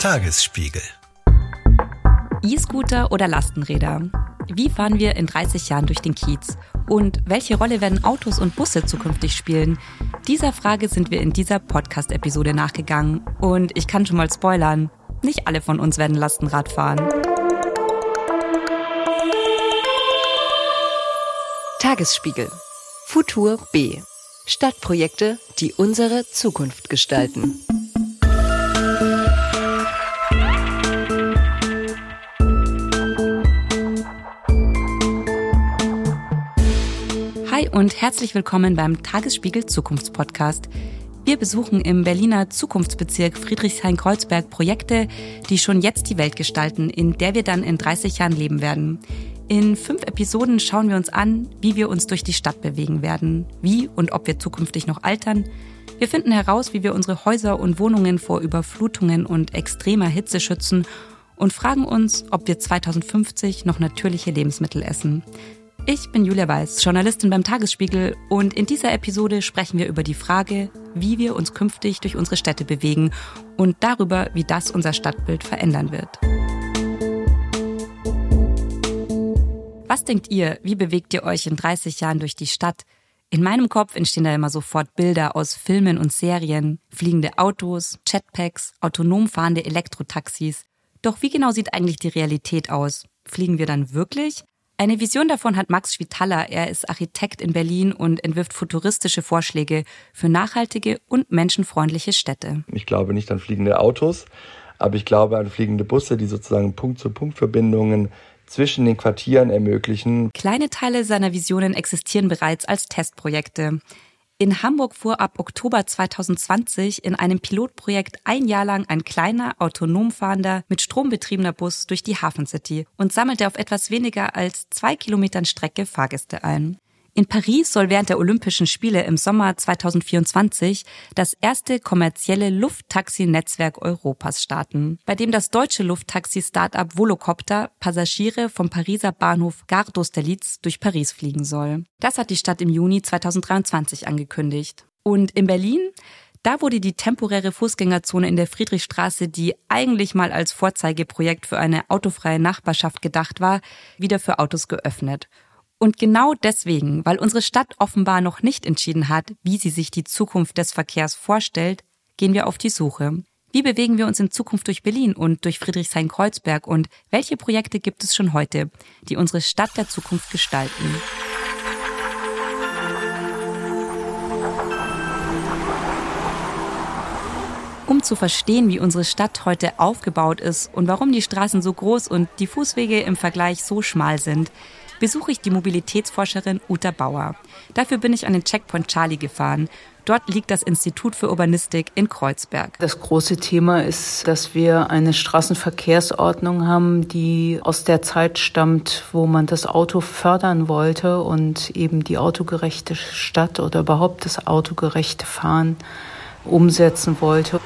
Tagesspiegel. E-Scooter oder Lastenräder? Wie fahren wir in 30 Jahren durch den Kiez? Und welche Rolle werden Autos und Busse zukünftig spielen? Dieser Frage sind wir in dieser Podcast-Episode nachgegangen. Und ich kann schon mal spoilern, nicht alle von uns werden Lastenrad fahren. Tagesspiegel. Futur B. Stadtprojekte, die unsere Zukunft gestalten. Und herzlich willkommen beim Tagesspiegel Zukunftspodcast. Wir besuchen im Berliner Zukunftsbezirk Friedrichshain-Kreuzberg Projekte, die schon jetzt die Welt gestalten, in der wir dann in 30 Jahren leben werden. In fünf Episoden schauen wir uns an, wie wir uns durch die Stadt bewegen werden, wie und ob wir zukünftig noch altern. Wir finden heraus, wie wir unsere Häuser und Wohnungen vor Überflutungen und extremer Hitze schützen und fragen uns, ob wir 2050 noch natürliche Lebensmittel essen. Ich bin Julia Weiß, Journalistin beim Tagesspiegel und in dieser Episode sprechen wir über die Frage, wie wir uns künftig durch unsere Städte bewegen und darüber, wie das unser Stadtbild verändern wird. Was denkt ihr, wie bewegt ihr euch in 30 Jahren durch die Stadt? In meinem Kopf entstehen da immer sofort Bilder aus Filmen und Serien, fliegende Autos, Jetpacks, autonom fahrende Elektrotaxis. Doch wie genau sieht eigentlich die Realität aus? Fliegen wir dann wirklich? Eine Vision davon hat Max Schwitaler. Er ist Architekt in Berlin und entwirft futuristische Vorschläge für nachhaltige und menschenfreundliche Städte. Ich glaube nicht an fliegende Autos, aber ich glaube an fliegende Busse, die sozusagen Punkt-zu-Punkt-Verbindungen zwischen den Quartieren ermöglichen. Kleine Teile seiner Visionen existieren bereits als Testprojekte. In Hamburg fuhr ab Oktober 2020 in einem Pilotprojekt ein Jahr lang ein kleiner, autonom fahrender, mit Strom betriebener Bus durch die Hafen City und sammelte auf etwas weniger als zwei Kilometern Strecke Fahrgäste ein. In Paris soll während der Olympischen Spiele im Sommer 2024 das erste kommerzielle Lufttaxi-Netzwerk Europas starten, bei dem das deutsche Lufttaxi-Startup Volocopter Passagiere vom Pariser Bahnhof Gare d'Austerlitz durch Paris fliegen soll. Das hat die Stadt im Juni 2023 angekündigt. Und in Berlin da wurde die temporäre Fußgängerzone in der Friedrichstraße, die eigentlich mal als Vorzeigeprojekt für eine autofreie Nachbarschaft gedacht war, wieder für Autos geöffnet. Und genau deswegen, weil unsere Stadt offenbar noch nicht entschieden hat, wie sie sich die Zukunft des Verkehrs vorstellt, gehen wir auf die Suche. Wie bewegen wir uns in Zukunft durch Berlin und durch Friedrichshain-Kreuzberg und welche Projekte gibt es schon heute, die unsere Stadt der Zukunft gestalten? Um zu verstehen, wie unsere Stadt heute aufgebaut ist und warum die Straßen so groß und die Fußwege im Vergleich so schmal sind, besuche ich die Mobilitätsforscherin Uta Bauer. Dafür bin ich an den Checkpoint Charlie gefahren. Dort liegt das Institut für Urbanistik in Kreuzberg. Das große Thema ist, dass wir eine Straßenverkehrsordnung haben, die aus der Zeit stammt, wo man das Auto fördern wollte und eben die autogerechte Stadt oder überhaupt das autogerechte Fahren umsetzen wollte.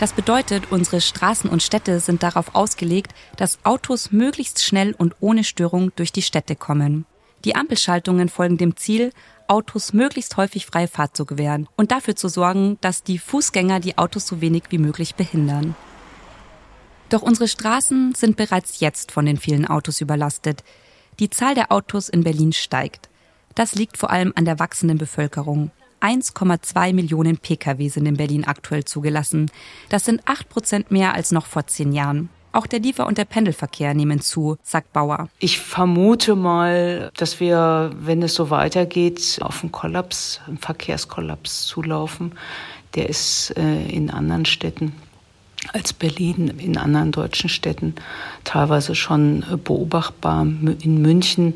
Das bedeutet, unsere Straßen und Städte sind darauf ausgelegt, dass Autos möglichst schnell und ohne Störung durch die Städte kommen. Die Ampelschaltungen folgen dem Ziel, Autos möglichst häufig freie Fahrt zu gewähren und dafür zu sorgen, dass die Fußgänger die Autos so wenig wie möglich behindern. Doch unsere Straßen sind bereits jetzt von den vielen Autos überlastet. Die Zahl der Autos in Berlin steigt. Das liegt vor allem an der wachsenden Bevölkerung. 1,2 Millionen Pkw sind in Berlin aktuell zugelassen. Das sind 8 Prozent mehr als noch vor zehn Jahren. Auch der Liefer- und der Pendelverkehr nehmen zu, sagt Bauer. Ich vermute mal, dass wir, wenn es so weitergeht, auf einen Kollaps, einen Verkehrskollaps zulaufen. Der ist äh, in anderen Städten als Berlin, in anderen deutschen Städten teilweise schon äh, beobachtbar. In München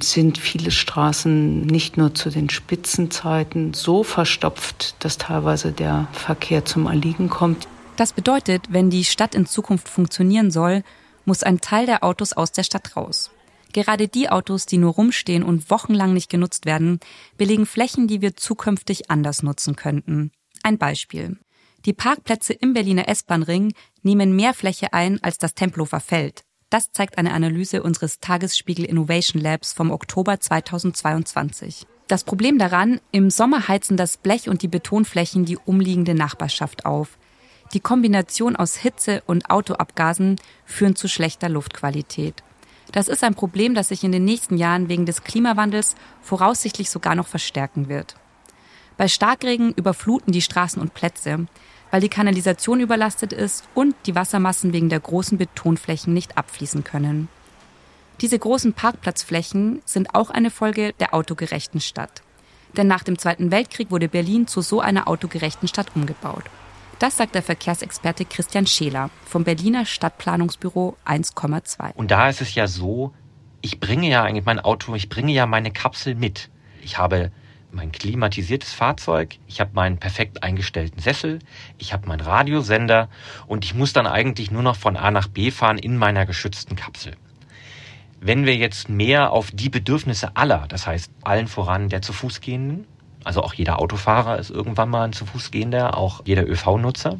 sind viele Straßen nicht nur zu den Spitzenzeiten so verstopft, dass teilweise der Verkehr zum Erliegen kommt. Das bedeutet, wenn die Stadt in Zukunft funktionieren soll, muss ein Teil der Autos aus der Stadt raus. Gerade die Autos, die nur rumstehen und wochenlang nicht genutzt werden, belegen Flächen, die wir zukünftig anders nutzen könnten. Ein Beispiel. Die Parkplätze im Berliner S-Bahn-Ring nehmen mehr Fläche ein als das Tempelhofer Feld. Das zeigt eine Analyse unseres Tagesspiegel Innovation Labs vom Oktober 2022. Das Problem daran, im Sommer heizen das Blech und die Betonflächen die umliegende Nachbarschaft auf. Die Kombination aus Hitze und Autoabgasen führen zu schlechter Luftqualität. Das ist ein Problem, das sich in den nächsten Jahren wegen des Klimawandels voraussichtlich sogar noch verstärken wird. Bei Starkregen überfluten die Straßen und Plätze, weil die Kanalisation überlastet ist und die Wassermassen wegen der großen Betonflächen nicht abfließen können. Diese großen Parkplatzflächen sind auch eine Folge der autogerechten Stadt. Denn nach dem Zweiten Weltkrieg wurde Berlin zu so einer autogerechten Stadt umgebaut. Das sagt der Verkehrsexperte Christian Scheler vom Berliner Stadtplanungsbüro 1,2. Und da ist es ja so, ich bringe ja eigentlich mein Auto, ich bringe ja meine Kapsel mit. Ich habe mein klimatisiertes Fahrzeug, ich habe meinen perfekt eingestellten Sessel, ich habe meinen Radiosender und ich muss dann eigentlich nur noch von A nach B fahren in meiner geschützten Kapsel. Wenn wir jetzt mehr auf die Bedürfnisse aller, das heißt allen voran der zu Fuß gehenden, also auch jeder Autofahrer ist irgendwann mal ein zu Fuß gehender, auch jeder ÖV-Nutzer.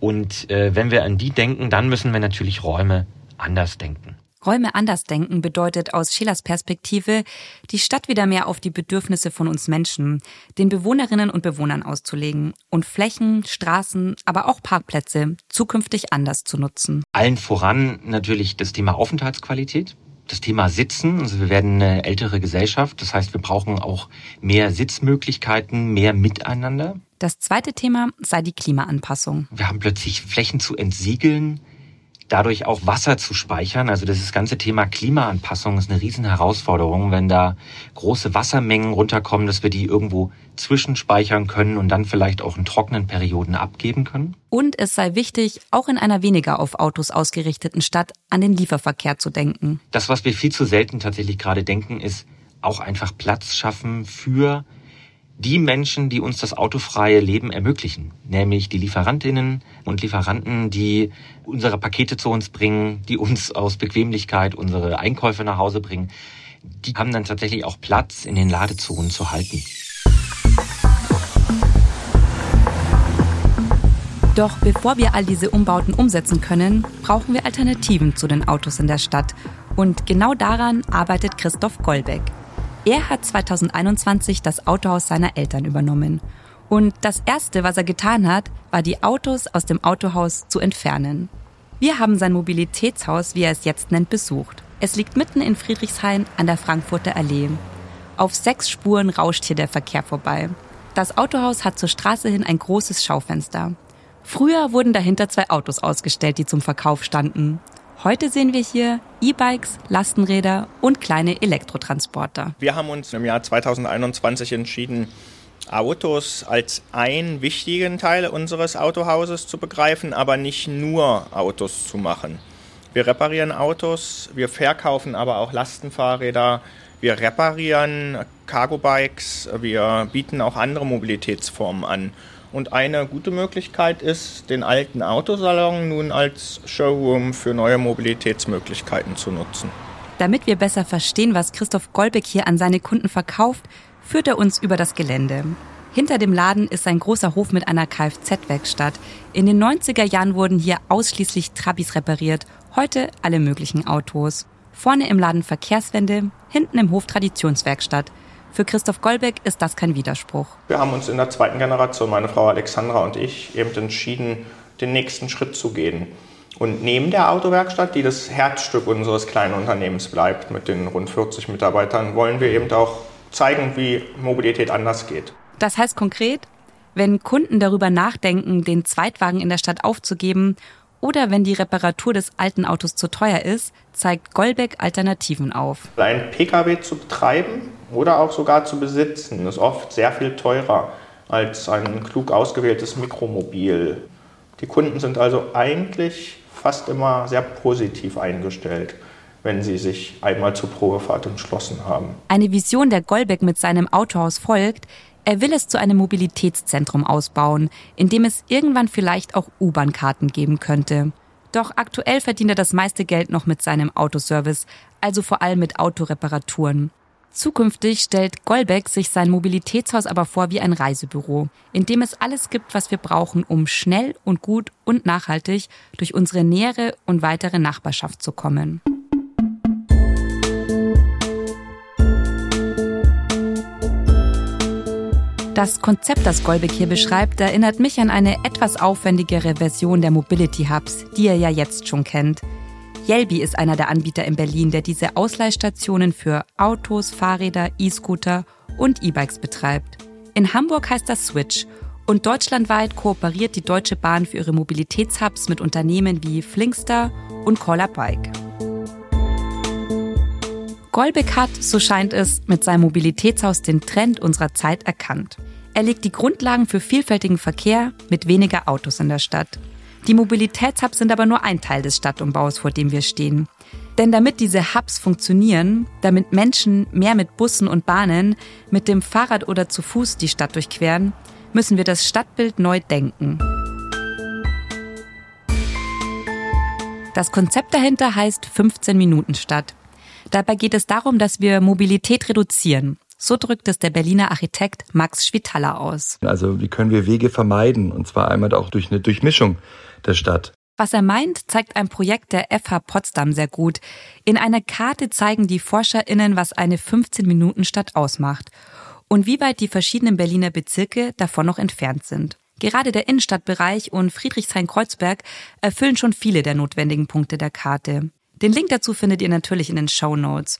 Und äh, wenn wir an die denken, dann müssen wir natürlich Räume anders denken. Räume anders denken bedeutet aus Schillers Perspektive, die Stadt wieder mehr auf die Bedürfnisse von uns Menschen, den Bewohnerinnen und Bewohnern auszulegen und Flächen, Straßen, aber auch Parkplätze zukünftig anders zu nutzen. Allen voran natürlich das Thema Aufenthaltsqualität das Thema Sitzen. Also wir werden eine ältere Gesellschaft. Das heißt, wir brauchen auch mehr Sitzmöglichkeiten, mehr Miteinander. Das zweite Thema sei die Klimaanpassung. Wir haben plötzlich Flächen zu entsiegeln, dadurch auch Wasser zu speichern. Also das ganze Thema Klimaanpassung ist eine riesen Herausforderung, wenn da große Wassermengen runterkommen, dass wir die irgendwo zwischenspeichern können und dann vielleicht auch in trockenen Perioden abgeben können. Und es sei wichtig, auch in einer weniger auf Autos ausgerichteten Stadt an den Lieferverkehr zu denken. Das, was wir viel zu selten tatsächlich gerade denken, ist auch einfach Platz schaffen für die Menschen, die uns das autofreie Leben ermöglichen, nämlich die Lieferantinnen und Lieferanten, die unsere Pakete zu uns bringen, die uns aus Bequemlichkeit unsere Einkäufe nach Hause bringen, die haben dann tatsächlich auch Platz in den Ladezonen zu halten. Doch bevor wir all diese Umbauten umsetzen können, brauchen wir Alternativen zu den Autos in der Stadt. Und genau daran arbeitet Christoph Gollbeck. Er hat 2021 das Autohaus seiner Eltern übernommen. Und das Erste, was er getan hat, war die Autos aus dem Autohaus zu entfernen. Wir haben sein Mobilitätshaus, wie er es jetzt nennt, besucht. Es liegt mitten in Friedrichshain an der Frankfurter Allee. Auf sechs Spuren rauscht hier der Verkehr vorbei. Das Autohaus hat zur Straße hin ein großes Schaufenster. Früher wurden dahinter zwei Autos ausgestellt, die zum Verkauf standen. Heute sehen wir hier E-Bikes, Lastenräder und kleine Elektrotransporter. Wir haben uns im Jahr 2021 entschieden, Autos als einen wichtigen Teil unseres Autohauses zu begreifen, aber nicht nur Autos zu machen. Wir reparieren Autos, wir verkaufen aber auch Lastenfahrräder, wir reparieren Cargo-Bikes, wir bieten auch andere Mobilitätsformen an. Und eine gute Möglichkeit ist, den alten Autosalon nun als Showroom für neue Mobilitätsmöglichkeiten zu nutzen. Damit wir besser verstehen, was Christoph Golbeck hier an seine Kunden verkauft, führt er uns über das Gelände. Hinter dem Laden ist ein großer Hof mit einer Kfz-Werkstatt. In den 90er Jahren wurden hier ausschließlich Trabis repariert, heute alle möglichen Autos. Vorne im Laden Verkehrswende, hinten im Hof Traditionswerkstatt. Für Christoph Golbeck ist das kein Widerspruch. Wir haben uns in der zweiten Generation, meine Frau Alexandra und ich, eben entschieden, den nächsten Schritt zu gehen. Und neben der Autowerkstatt, die das Herzstück unseres kleinen Unternehmens bleibt, mit den rund 40 Mitarbeitern, wollen wir eben auch zeigen, wie Mobilität anders geht. Das heißt konkret, wenn Kunden darüber nachdenken, den Zweitwagen in der Stadt aufzugeben oder wenn die Reparatur des alten Autos zu teuer ist, zeigt Golbeck Alternativen auf. Ein Pkw zu betreiben oder auch sogar zu besitzen, ist oft sehr viel teurer als ein klug ausgewähltes Mikromobil. Die Kunden sind also eigentlich fast immer sehr positiv eingestellt, wenn sie sich einmal zur Probefahrt entschlossen haben. Eine Vision der Golbeck mit seinem Autohaus folgt, er will es zu einem Mobilitätszentrum ausbauen, in dem es irgendwann vielleicht auch U-Bahn-Karten geben könnte. Doch aktuell verdient er das meiste Geld noch mit seinem Autoservice, also vor allem mit Autoreparaturen. Zukünftig stellt Golbeck sich sein Mobilitätshaus aber vor wie ein Reisebüro, in dem es alles gibt, was wir brauchen, um schnell und gut und nachhaltig durch unsere nähere und weitere Nachbarschaft zu kommen. Das Konzept, das Golbeck hier beschreibt, erinnert mich an eine etwas aufwendigere Version der Mobility Hubs, die ihr ja jetzt schon kennt. Yelby ist einer der Anbieter in Berlin, der diese Ausleihstationen für Autos, Fahrräder, E-Scooter und E-Bikes betreibt. In Hamburg heißt das Switch und deutschlandweit kooperiert die Deutsche Bahn für ihre Mobilitätshubs mit Unternehmen wie Flinkster und Caller Bike. Golbeck hat, so scheint es, mit seinem Mobilitätshaus den Trend unserer Zeit erkannt. Er legt die Grundlagen für vielfältigen Verkehr mit weniger Autos in der Stadt. Die Mobilitätshubs sind aber nur ein Teil des Stadtumbaus, vor dem wir stehen. Denn damit diese Hubs funktionieren, damit Menschen mehr mit Bussen und Bahnen, mit dem Fahrrad oder zu Fuß die Stadt durchqueren, müssen wir das Stadtbild neu denken. Das Konzept dahinter heißt 15 Minuten Stadt. Dabei geht es darum, dass wir Mobilität reduzieren. So drückt es der Berliner Architekt Max Schwitaler aus. Also wie können wir Wege vermeiden? Und zwar einmal auch durch eine Durchmischung der Stadt. Was er meint, zeigt ein Projekt der FH Potsdam sehr gut. In einer Karte zeigen die ForscherInnen, was eine 15-Minuten-Stadt ausmacht und wie weit die verschiedenen Berliner Bezirke davon noch entfernt sind. Gerade der Innenstadtbereich und Friedrichshain-Kreuzberg erfüllen schon viele der notwendigen Punkte der Karte. Den Link dazu findet ihr natürlich in den Show Notes.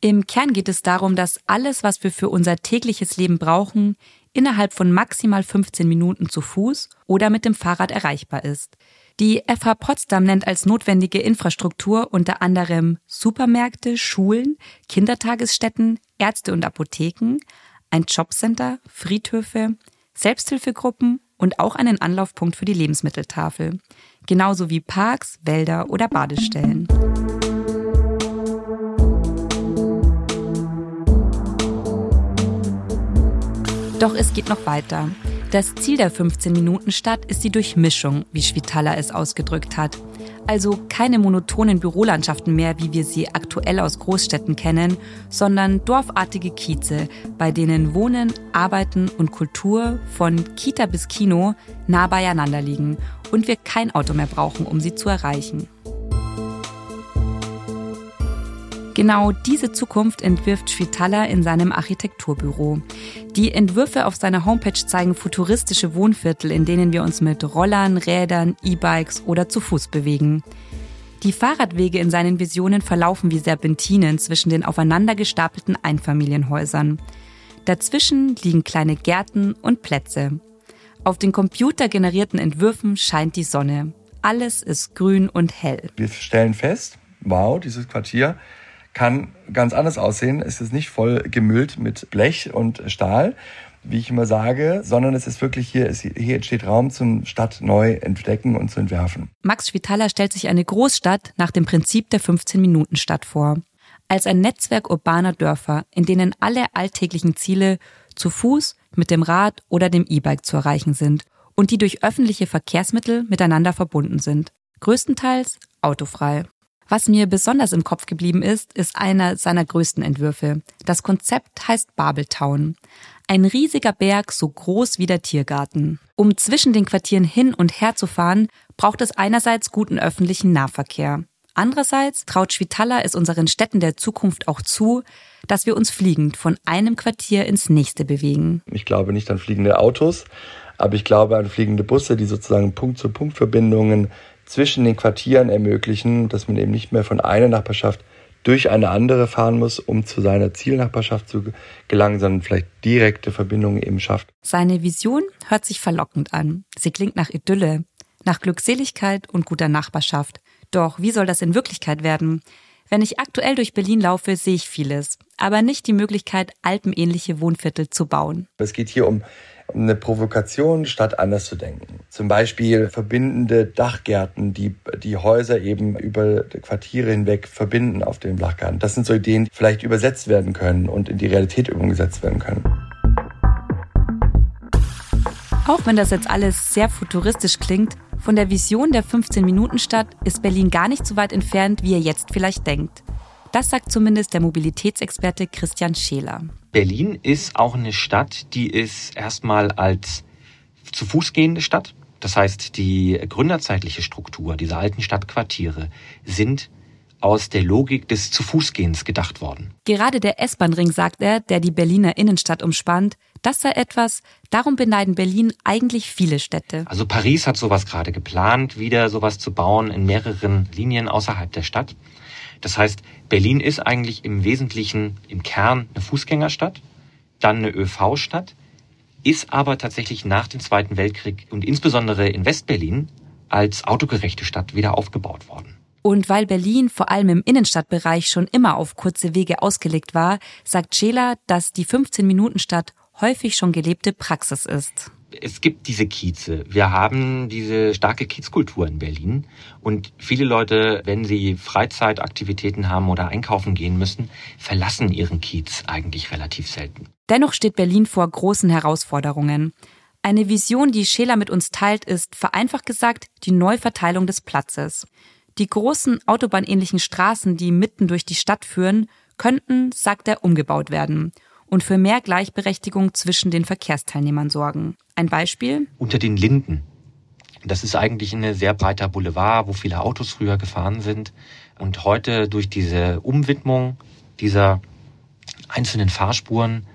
Im Kern geht es darum, dass alles, was wir für unser tägliches Leben brauchen, innerhalb von maximal 15 Minuten zu Fuß oder mit dem Fahrrad erreichbar ist. Die FH Potsdam nennt als notwendige Infrastruktur unter anderem Supermärkte, Schulen, Kindertagesstätten, Ärzte und Apotheken, ein Jobcenter, Friedhöfe, Selbsthilfegruppen und auch einen Anlaufpunkt für die Lebensmitteltafel, genauso wie Parks, Wälder oder Badestellen. Doch es geht noch weiter. Das Ziel der 15-Minuten-Stadt ist die Durchmischung, wie Schwitala es ausgedrückt hat. Also keine monotonen Bürolandschaften mehr, wie wir sie aktuell aus Großstädten kennen, sondern dorfartige Kieze, bei denen Wohnen, Arbeiten und Kultur von Kita bis Kino nah beieinander liegen und wir kein Auto mehr brauchen, um sie zu erreichen. Genau diese Zukunft entwirft Schwitala in seinem Architekturbüro. Die Entwürfe auf seiner Homepage zeigen futuristische Wohnviertel, in denen wir uns mit Rollern, Rädern, E-Bikes oder zu Fuß bewegen. Die Fahrradwege in seinen Visionen verlaufen wie Serpentinen zwischen den aufeinander gestapelten Einfamilienhäusern. Dazwischen liegen kleine Gärten und Plätze. Auf den computergenerierten Entwürfen scheint die Sonne. Alles ist grün und hell. Wir stellen fest, wow, dieses Quartier kann ganz anders aussehen. Es ist nicht voll gemüllt mit Blech und Stahl, wie ich immer sage, sondern es ist wirklich hier, es, hier entsteht Raum zum Stadt neu entdecken und zu entwerfen. Max Schwitaler stellt sich eine Großstadt nach dem Prinzip der 15-Minuten-Stadt vor. Als ein Netzwerk urbaner Dörfer, in denen alle alltäglichen Ziele zu Fuß, mit dem Rad oder dem E-Bike zu erreichen sind und die durch öffentliche Verkehrsmittel miteinander verbunden sind. Größtenteils autofrei. Was mir besonders im Kopf geblieben ist, ist einer seiner größten Entwürfe. Das Konzept heißt Babeltown. Ein riesiger Berg, so groß wie der Tiergarten. Um zwischen den Quartieren hin und her zu fahren, braucht es einerseits guten öffentlichen Nahverkehr. Andererseits traut Schwitala es unseren Städten der Zukunft auch zu, dass wir uns fliegend von einem Quartier ins nächste bewegen. Ich glaube nicht an fliegende Autos, aber ich glaube an fliegende Busse, die sozusagen Punkt-zu-Punkt-Verbindungen zwischen den Quartieren ermöglichen, dass man eben nicht mehr von einer Nachbarschaft durch eine andere fahren muss, um zu seiner Zielnachbarschaft zu gelangen, sondern vielleicht direkte Verbindungen eben schafft. Seine Vision hört sich verlockend an. Sie klingt nach Idylle, nach Glückseligkeit und guter Nachbarschaft. Doch wie soll das in Wirklichkeit werden? Wenn ich aktuell durch Berlin laufe, sehe ich vieles, aber nicht die Möglichkeit, alpenähnliche Wohnviertel zu bauen. Es geht hier um eine Provokation, statt anders zu denken. Zum Beispiel verbindende Dachgärten, die die Häuser eben über Quartiere hinweg verbinden auf dem Dachgarten. Das sind so Ideen, die vielleicht übersetzt werden können und in die Realität umgesetzt werden können. Auch wenn das jetzt alles sehr futuristisch klingt, von der Vision der 15-Minuten-Stadt ist Berlin gar nicht so weit entfernt, wie ihr jetzt vielleicht denkt. Das sagt zumindest der Mobilitätsexperte Christian Scheler. Berlin ist auch eine Stadt, die ist erstmal als zu Fuß gehende Stadt. Das heißt, die gründerzeitliche Struktur dieser alten Stadtquartiere sind aus der Logik des Zu-Fuß-Gehens gedacht worden. Gerade der S-Bahn-Ring, sagt er, der die Berliner Innenstadt umspannt, das sei etwas, darum beneiden Berlin eigentlich viele Städte. Also Paris hat sowas gerade geplant, wieder sowas zu bauen in mehreren Linien außerhalb der Stadt. Das heißt, Berlin ist eigentlich im Wesentlichen im Kern eine Fußgängerstadt, dann eine ÖV-Stadt, ist aber tatsächlich nach dem Zweiten Weltkrieg und insbesondere in Westberlin als autogerechte Stadt wieder aufgebaut worden. Und weil Berlin vor allem im Innenstadtbereich schon immer auf kurze Wege ausgelegt war, sagt Scheler, dass die 15-Minuten-Stadt häufig schon gelebte Praxis ist. Es gibt diese Kieze. Wir haben diese starke Kiezkultur in Berlin. Und viele Leute, wenn sie Freizeitaktivitäten haben oder einkaufen gehen müssen, verlassen ihren Kiez eigentlich relativ selten. Dennoch steht Berlin vor großen Herausforderungen. Eine Vision, die Scheler mit uns teilt, ist vereinfacht gesagt die Neuverteilung des Platzes. Die großen autobahnähnlichen Straßen, die mitten durch die Stadt führen, könnten, sagt er, umgebaut werden und für mehr Gleichberechtigung zwischen den Verkehrsteilnehmern sorgen. Ein Beispiel? Unter den Linden. Das ist eigentlich ein sehr breiter Boulevard, wo viele Autos früher gefahren sind. Und heute durch diese Umwidmung dieser einzelnen Fahrspuren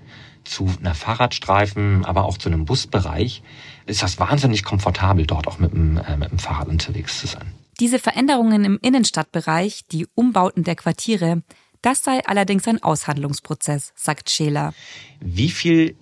zu einer Fahrradstreifen, aber auch zu einem Busbereich, ist das wahnsinnig komfortabel, dort auch mit dem, äh, mit dem Fahrrad unterwegs zu sein. Diese Veränderungen im Innenstadtbereich, die Umbauten der Quartiere, das sei allerdings ein Aushandlungsprozess, sagt Scheler. Wie viel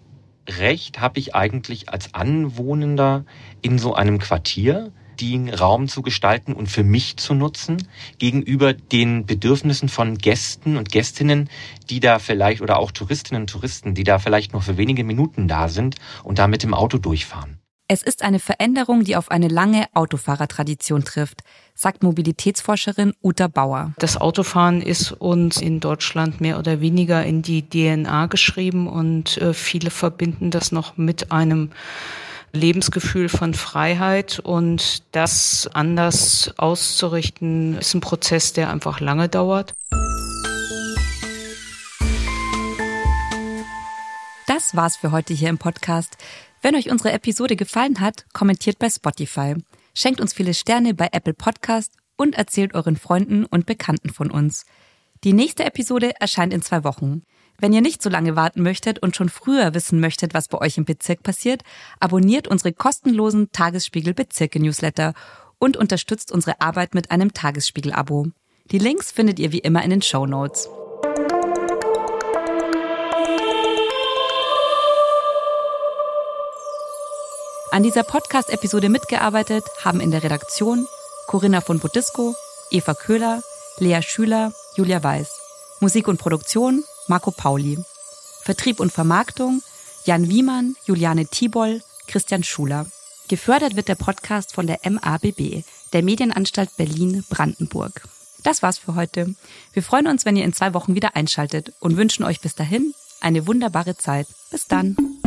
Recht habe ich eigentlich als Anwohnender in so einem Quartier, den Raum zu gestalten und für mich zu nutzen, gegenüber den Bedürfnissen von Gästen und Gästinnen, die da vielleicht, oder auch Touristinnen und Touristen, die da vielleicht nur für wenige Minuten da sind und da mit dem Auto durchfahren. Es ist eine Veränderung, die auf eine lange Autofahrertradition trifft, sagt Mobilitätsforscherin Uta Bauer. Das Autofahren ist uns in Deutschland mehr oder weniger in die DNA geschrieben und äh, viele verbinden das noch mit einem Lebensgefühl von Freiheit und das anders auszurichten, ist ein Prozess, der einfach lange dauert. Das war's für heute hier im Podcast. Wenn euch unsere Episode gefallen hat, kommentiert bei Spotify, schenkt uns viele Sterne bei Apple Podcast und erzählt euren Freunden und Bekannten von uns. Die nächste Episode erscheint in zwei Wochen. Wenn ihr nicht so lange warten möchtet und schon früher wissen möchtet, was bei euch im Bezirk passiert, abonniert unsere kostenlosen Tagesspiegel Bezirke Newsletter und unterstützt unsere Arbeit mit einem Tagesspiegel-Abo. Die Links findet ihr wie immer in den Show Notes. An dieser Podcast-Episode mitgearbeitet haben in der Redaktion Corinna von Budisco, Eva Köhler, Lea Schüler, Julia Weiß. Musik und Produktion Marco Pauli. Vertrieb und Vermarktung Jan Wiemann, Juliane Tiboll, Christian Schuler. Gefördert wird der Podcast von der MABB, der Medienanstalt Berlin-Brandenburg. Das war's für heute. Wir freuen uns, wenn ihr in zwei Wochen wieder einschaltet und wünschen euch bis dahin eine wunderbare Zeit. Bis dann.